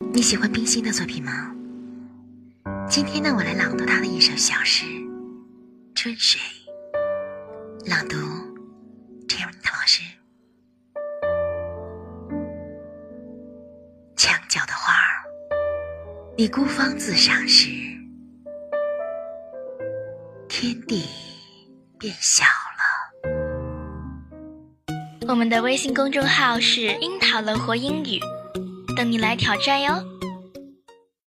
你喜欢冰心的作品吗？今天呢，我来朗读他的一首小诗《春水》。朗读，陈永涛老师。墙角的花儿，你孤芳自赏时，天地变小了。我们的微信公众号是“樱桃乐活英语”，等你来挑战哟。